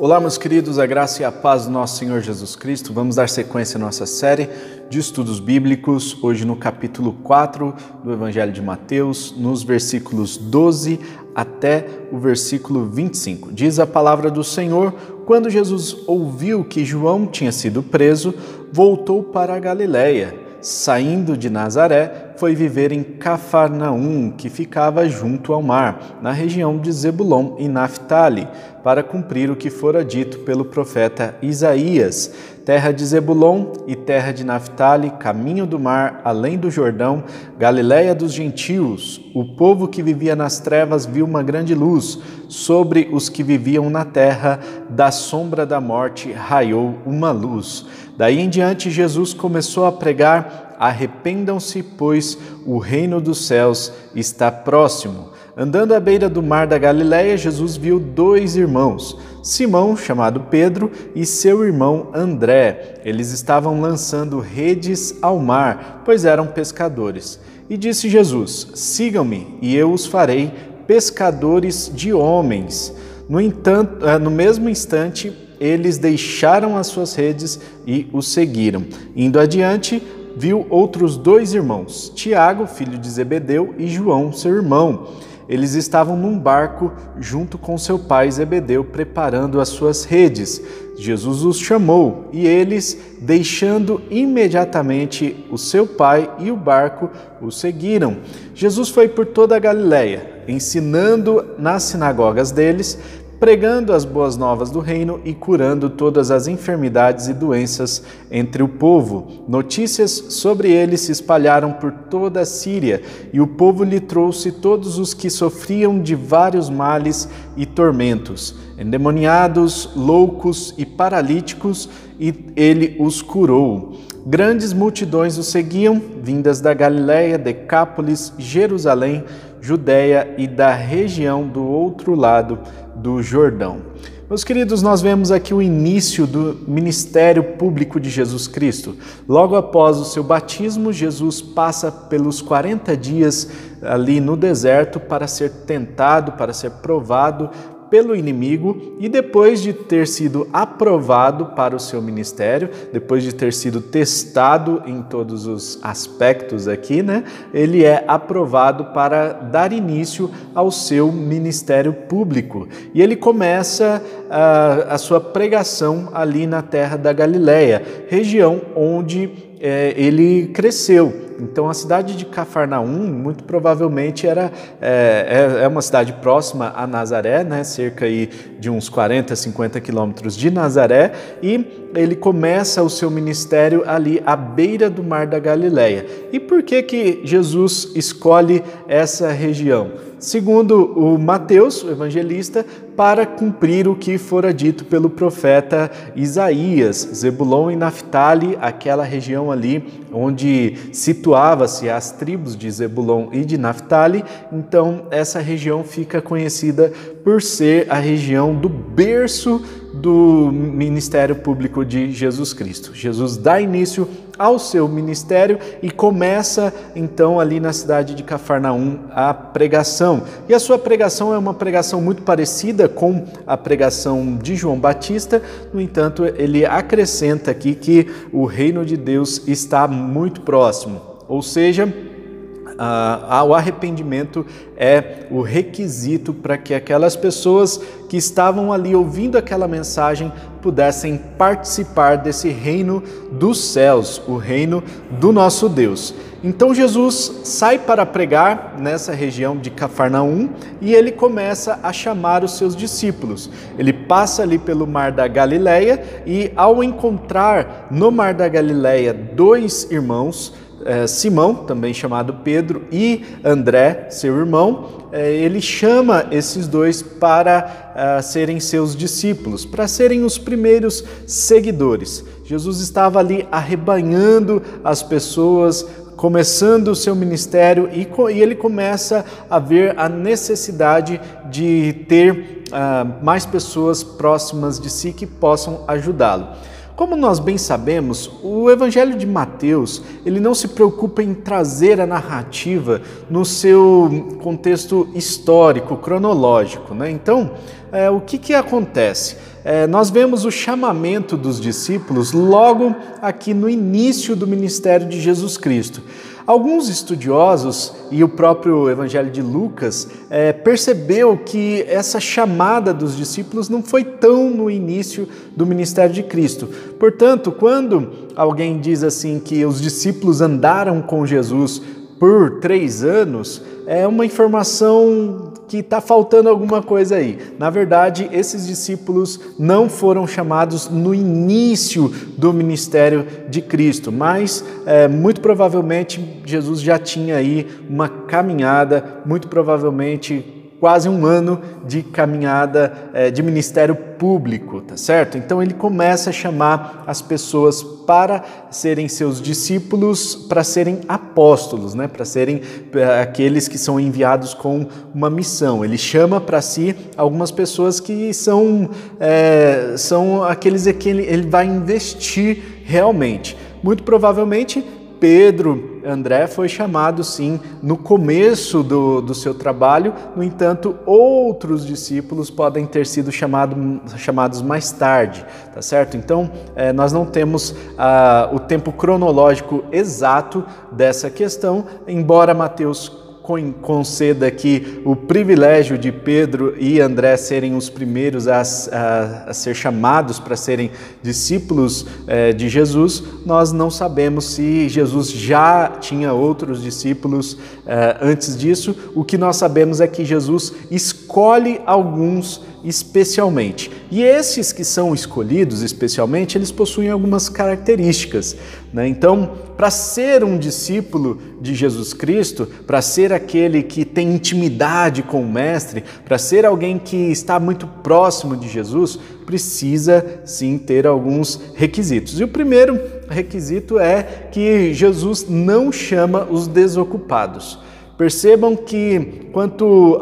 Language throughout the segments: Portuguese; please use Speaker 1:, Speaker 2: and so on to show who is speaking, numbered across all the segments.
Speaker 1: Olá, meus queridos, a graça e a paz do nosso Senhor Jesus Cristo. Vamos dar sequência à nossa série de estudos bíblicos, hoje no capítulo 4 do Evangelho de Mateus, nos versículos 12 até o versículo 25. Diz a palavra do Senhor: Quando Jesus ouviu que João tinha sido preso, voltou para a Galiléia. Saindo de Nazaré, foi viver em Cafarnaum, que ficava junto ao mar, na região de Zebulon e Naphtali, para cumprir o que fora dito pelo profeta Isaías: terra de Zebulon e terra de Naphtali, caminho do mar, além do Jordão, Galiléia dos gentios. O povo que vivia nas trevas viu uma grande luz. Sobre os que viviam na terra, da sombra da morte raiou uma luz. Daí em diante, Jesus começou a pregar: Arrependam-se, pois o reino dos céus está próximo. Andando à beira do mar da Galiléia, Jesus viu dois irmãos, Simão, chamado Pedro, e seu irmão André. Eles estavam lançando redes ao mar, pois eram pescadores. E disse Jesus: Sigam-me, e eu os farei pescadores de homens. No entanto, eh, no mesmo instante, eles deixaram as suas redes e o seguiram. Indo adiante, viu outros dois irmãos, Tiago, filho de Zebedeu, e João, seu irmão eles estavam num barco junto com seu pai Zebedeu, preparando as suas redes. Jesus os chamou e eles, deixando imediatamente o seu pai e o barco, o seguiram. Jesus foi por toda a Galiléia, ensinando nas sinagogas deles, pregando as boas novas do reino e curando todas as enfermidades e doenças entre o povo. Notícias sobre ele se espalharam por toda a Síria, e o povo lhe trouxe todos os que sofriam de vários males e tormentos, endemoniados, loucos e paralíticos, e ele os curou. Grandes multidões o seguiam, vindas da Galiléia, Decápolis, Jerusalém, Judéia e da região do outro lado do Jordão. Meus queridos, nós vemos aqui o início do ministério público de Jesus Cristo. Logo após o seu batismo, Jesus passa pelos 40 dias ali no deserto para ser tentado, para ser provado pelo inimigo e depois de ter sido aprovado para o seu ministério, depois de ter sido testado em todos os aspectos aqui, né, ele é aprovado para dar início ao seu ministério público. E ele começa a, a sua pregação ali na terra da Galileia, região onde é, ele cresceu. Então a cidade de Cafarnaum muito provavelmente era é, é, é uma cidade próxima a Nazaré, né, cerca de uns 40, 50 quilômetros de Nazaré, e ele começa o seu ministério ali à beira do mar da Galileia. E por que que Jesus escolhe essa região? Segundo o Mateus, o evangelista, para cumprir o que fora dito pelo profeta Isaías, Zebulon e Naphtali, aquela região ali onde situava-se as tribos de Zebulon e de Naphtali. Então, essa região fica conhecida por ser a região do berço do ministério público de Jesus Cristo. Jesus dá início ao seu ministério e começa então ali na cidade de Cafarnaum a pregação. E a sua pregação é uma pregação muito parecida com a pregação de João Batista, no entanto, ele acrescenta aqui que o reino de Deus está muito próximo. Ou seja, ah, o arrependimento é o requisito para que aquelas pessoas que estavam ali ouvindo aquela mensagem pudessem participar desse reino dos céus, o reino do nosso Deus. Então Jesus sai para pregar nessa região de Cafarnaum e ele começa a chamar os seus discípulos. Ele passa ali pelo mar da Galileia e ao encontrar no mar da Galileia dois irmãos, é, Simão, também chamado Pedro, e André, seu irmão, é, ele chama esses dois para é, serem seus discípulos, para serem os primeiros seguidores. Jesus estava ali arrebanhando as pessoas, começando o seu ministério e, e ele começa a ver a necessidade de ter uh, mais pessoas próximas de si que possam ajudá-lo. Como nós bem sabemos, o Evangelho de Mateus ele não se preocupa em trazer a narrativa no seu contexto histórico, cronológico. Né? Então, é, o que, que acontece? É, nós vemos o chamamento dos discípulos logo aqui no início do ministério de Jesus Cristo. Alguns estudiosos e o próprio Evangelho de Lucas é, percebeu que essa chamada dos discípulos não foi tão no início do ministério de Cristo. Portanto, quando alguém diz assim que os discípulos andaram com Jesus por três anos, é uma informação que está faltando alguma coisa aí. Na verdade, esses discípulos não foram chamados no início do ministério de Cristo, mas é, muito provavelmente Jesus já tinha aí uma caminhada, muito provavelmente quase um ano de caminhada é, de ministério público, tá certo? Então ele começa a chamar as pessoas para serem seus discípulos, para serem apóstolos, né? Para serem é, aqueles que são enviados com uma missão. Ele chama para si algumas pessoas que são é, são aqueles que ele, ele vai investir realmente. Muito provavelmente Pedro, André foi chamado sim no começo do, do seu trabalho, no entanto, outros discípulos podem ter sido chamado, chamados mais tarde, tá certo? Então, é, nós não temos ah, o tempo cronológico exato dessa questão, embora Mateus conceda aqui o privilégio de Pedro e André serem os primeiros a, a, a ser chamados para serem discípulos eh, de Jesus, nós não sabemos se Jesus já tinha outros discípulos eh, antes disso. O que nós sabemos é que Jesus escolhe alguns especialmente. E esses que são escolhidos especialmente, eles possuem algumas características. Né? Então, para ser um discípulo de Jesus Cristo, para ser aquele que tem intimidade com o Mestre, para ser alguém que está muito próximo de Jesus, precisa sim ter alguns requisitos. E o primeiro requisito é que Jesus não chama os desocupados. Percebam que quanto,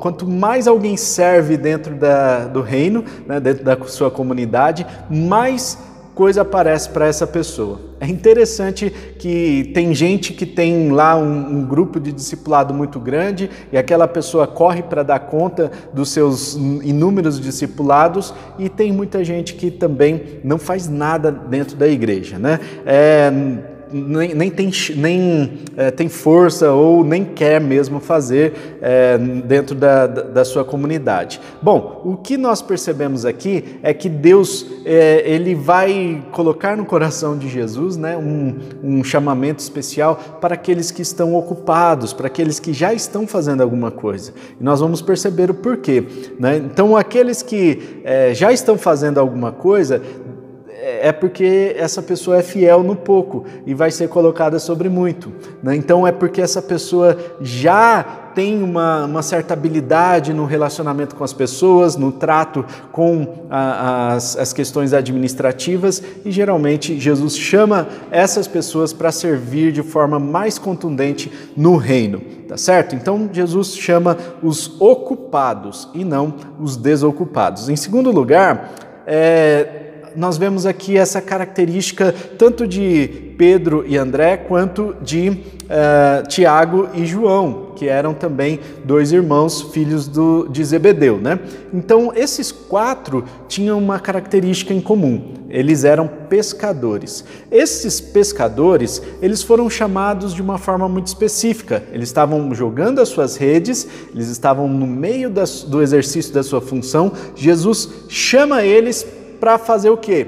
Speaker 1: quanto mais alguém serve dentro da, do reino, né, dentro da sua comunidade, mais coisa aparece para essa pessoa. É interessante que tem gente que tem lá um, um grupo de discipulado muito grande e aquela pessoa corre para dar conta dos seus inúmeros discipulados e tem muita gente que também não faz nada dentro da igreja, né? É, nem, nem, tem, nem é, tem força ou nem quer mesmo fazer é, dentro da, da, sua comunidade. Bom, o que nós percebemos aqui é que Deus é, ele vai colocar no coração de Jesus né, um, um chamamento especial para aqueles que estão ocupados, para aqueles que já estão fazendo alguma coisa. E nós vamos perceber o porquê. Né? Então, aqueles que é, já estão fazendo alguma coisa, é porque essa pessoa é fiel no pouco e vai ser colocada sobre muito. Né? Então é porque essa pessoa já tem uma, uma, certa habilidade no relacionamento com as pessoas, no trato com a, as, as questões administrativas e geralmente Jesus chama essas pessoas para servir de forma mais contundente no reino, tá certo? Então Jesus chama os ocupados e não os desocupados. Em segundo lugar, é, nós vemos aqui essa característica tanto de Pedro e André quanto de uh, Tiago e João, que eram também dois irmãos, filhos do, de Zebedeu. Né? Então, esses quatro tinham uma característica em comum: eles eram pescadores. Esses pescadores, eles foram chamados de uma forma muito específica. Eles estavam jogando as suas redes, eles estavam no meio das, do exercício da sua função. Jesus chama eles para fazer o quê?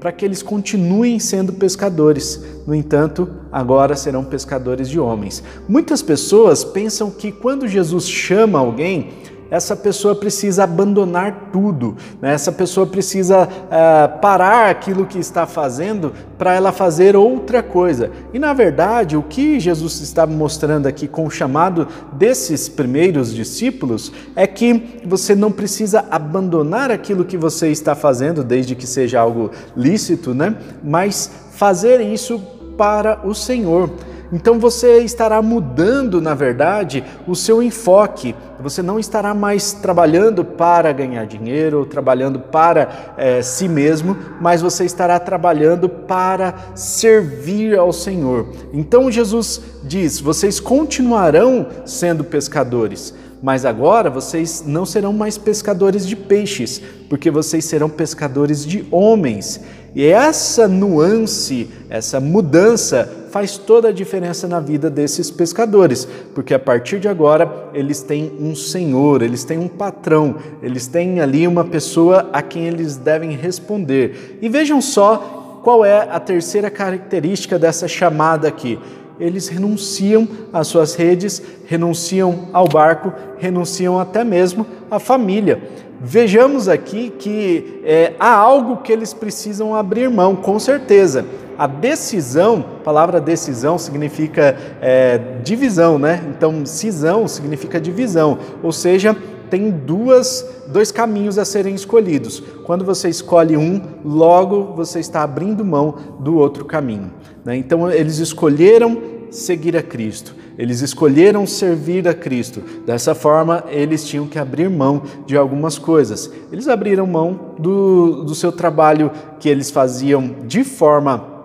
Speaker 1: Para que eles continuem sendo pescadores. No entanto, agora serão pescadores de homens. Muitas pessoas pensam que quando Jesus chama alguém, essa pessoa precisa abandonar tudo, né? essa pessoa precisa uh, parar aquilo que está fazendo para ela fazer outra coisa. E na verdade, o que Jesus está mostrando aqui com o chamado desses primeiros discípulos é que você não precisa abandonar aquilo que você está fazendo, desde que seja algo lícito, né? mas fazer isso para o Senhor. Então você estará mudando, na verdade, o seu enfoque. Você não estará mais trabalhando para ganhar dinheiro ou trabalhando para é, si mesmo, mas você estará trabalhando para servir ao Senhor. Então Jesus diz: vocês continuarão sendo pescadores mas agora vocês não serão mais pescadores de peixes, porque vocês serão pescadores de homens. E essa nuance, essa mudança faz toda a diferença na vida desses pescadores, porque a partir de agora eles têm um senhor, eles têm um patrão, eles têm ali uma pessoa a quem eles devem responder. E vejam só qual é a terceira característica dessa chamada aqui eles renunciam às suas redes, renunciam ao barco, renunciam até mesmo à família. Vejamos aqui que é, há algo que eles precisam abrir mão, com certeza. A decisão, a palavra decisão significa é, divisão, né? Então, cisão significa divisão, ou seja, tem duas, dois caminhos a serem escolhidos. Quando você escolhe um, logo você está abrindo mão do outro caminho. Né? Então, eles escolheram seguir a Cristo, eles escolheram servir a Cristo. Dessa forma, eles tinham que abrir mão de algumas coisas. Eles abriram mão do, do seu trabalho que eles faziam de forma.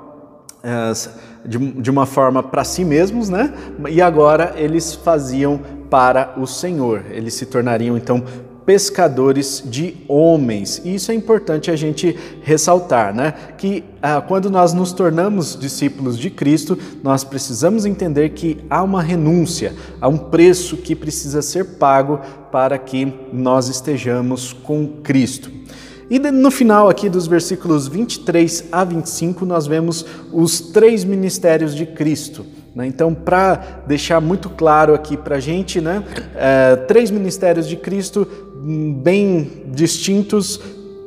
Speaker 1: Uh, de, de uma forma para si mesmos, né? E agora eles faziam para o Senhor. Eles se tornariam então pescadores de homens. E isso é importante a gente ressaltar, né? Que ah, quando nós nos tornamos discípulos de Cristo, nós precisamos entender que há uma renúncia, há um preço que precisa ser pago para que nós estejamos com Cristo. E no final aqui dos versículos 23 a 25, nós vemos os três ministérios de Cristo. Né? Então, para deixar muito claro aqui para a gente, né, é, três ministérios de Cristo hum, bem distintos.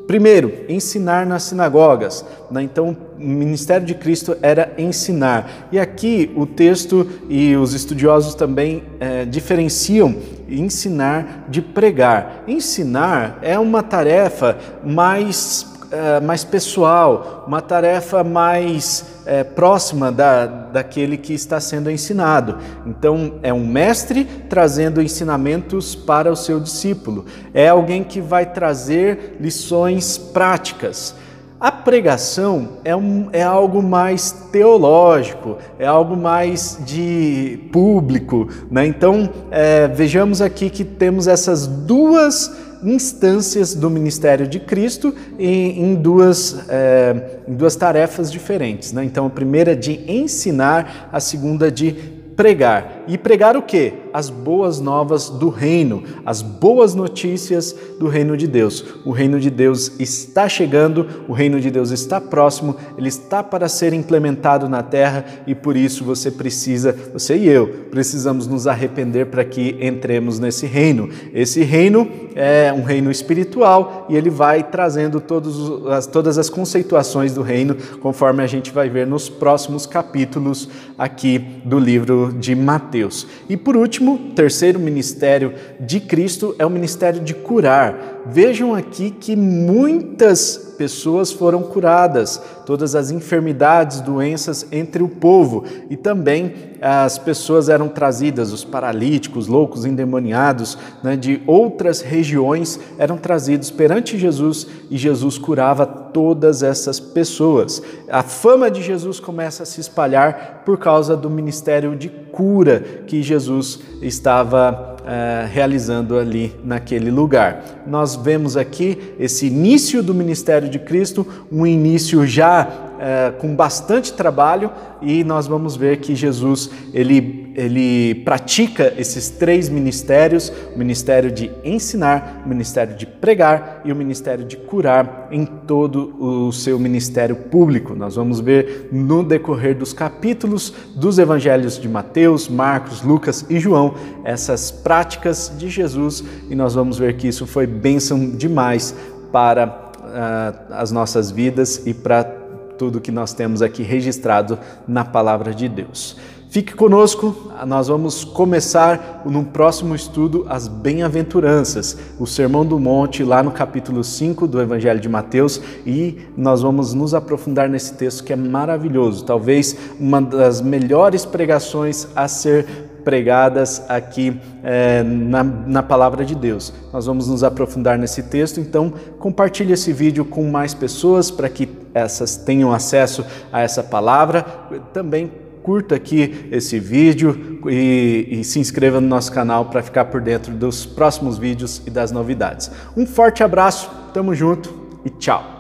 Speaker 1: Primeiro, ensinar nas sinagogas. Né? Então, o ministério de Cristo era ensinar. E aqui o texto e os estudiosos também é, diferenciam ensinar de pregar. Ensinar é uma tarefa mais, é, mais pessoal, uma tarefa mais é, próxima da, daquele que está sendo ensinado. Então, é um mestre trazendo ensinamentos para o seu discípulo, é alguém que vai trazer lições práticas. A pregação é, um, é algo mais teológico, é algo mais de público. Né? Então, é, vejamos aqui que temos essas duas instâncias do ministério de Cristo em, em duas, é, em duas tarefas diferentes. Né? Então, a primeira de ensinar, a segunda de pregar. E pregar o quê? as boas novas do reino, as boas notícias do reino de Deus. O reino de Deus está chegando, o reino de Deus está próximo, ele está para ser implementado na terra e por isso você precisa, você e eu, precisamos nos arrepender para que entremos nesse reino. Esse reino é um reino espiritual e ele vai trazendo todos as, todas as conceituações do reino, conforme a gente vai ver nos próximos capítulos aqui do livro de Mateus. E por último, terceiro ministério de Cristo é o ministério de curar. Vejam aqui que muitas pessoas foram curadas, todas as enfermidades, doenças entre o povo, e também as pessoas eram trazidas, os paralíticos, loucos, endemoniados, né, de outras regiões eram trazidos perante Jesus e Jesus curava todas essas pessoas. A fama de Jesus começa a se espalhar por causa do ministério de cura que Jesus estava eh, realizando ali naquele lugar. Nós vemos aqui esse início do ministério de Cristo, um início já é, com bastante trabalho e nós vamos ver que Jesus ele, ele pratica esses três ministérios: o ministério de ensinar, o ministério de pregar e o ministério de curar em todo o seu ministério público. Nós vamos ver no decorrer dos capítulos dos evangelhos de Mateus, Marcos, Lucas e João essas práticas de Jesus e nós vamos ver que isso foi bênção demais para uh, as nossas vidas e para tudo que nós temos aqui registrado na palavra de Deus. Fique conosco, nós vamos começar no próximo estudo as bem-aventuranças, o Sermão do Monte, lá no capítulo 5 do Evangelho de Mateus, e nós vamos nos aprofundar nesse texto que é maravilhoso, talvez uma das melhores pregações a ser pregadas aqui é, na, na palavra de Deus. Nós vamos nos aprofundar nesse texto, então compartilhe esse vídeo com mais pessoas para que essas tenham acesso a essa palavra. Também curta aqui esse vídeo e, e se inscreva no nosso canal para ficar por dentro dos próximos vídeos e das novidades. Um forte abraço, tamo junto e tchau!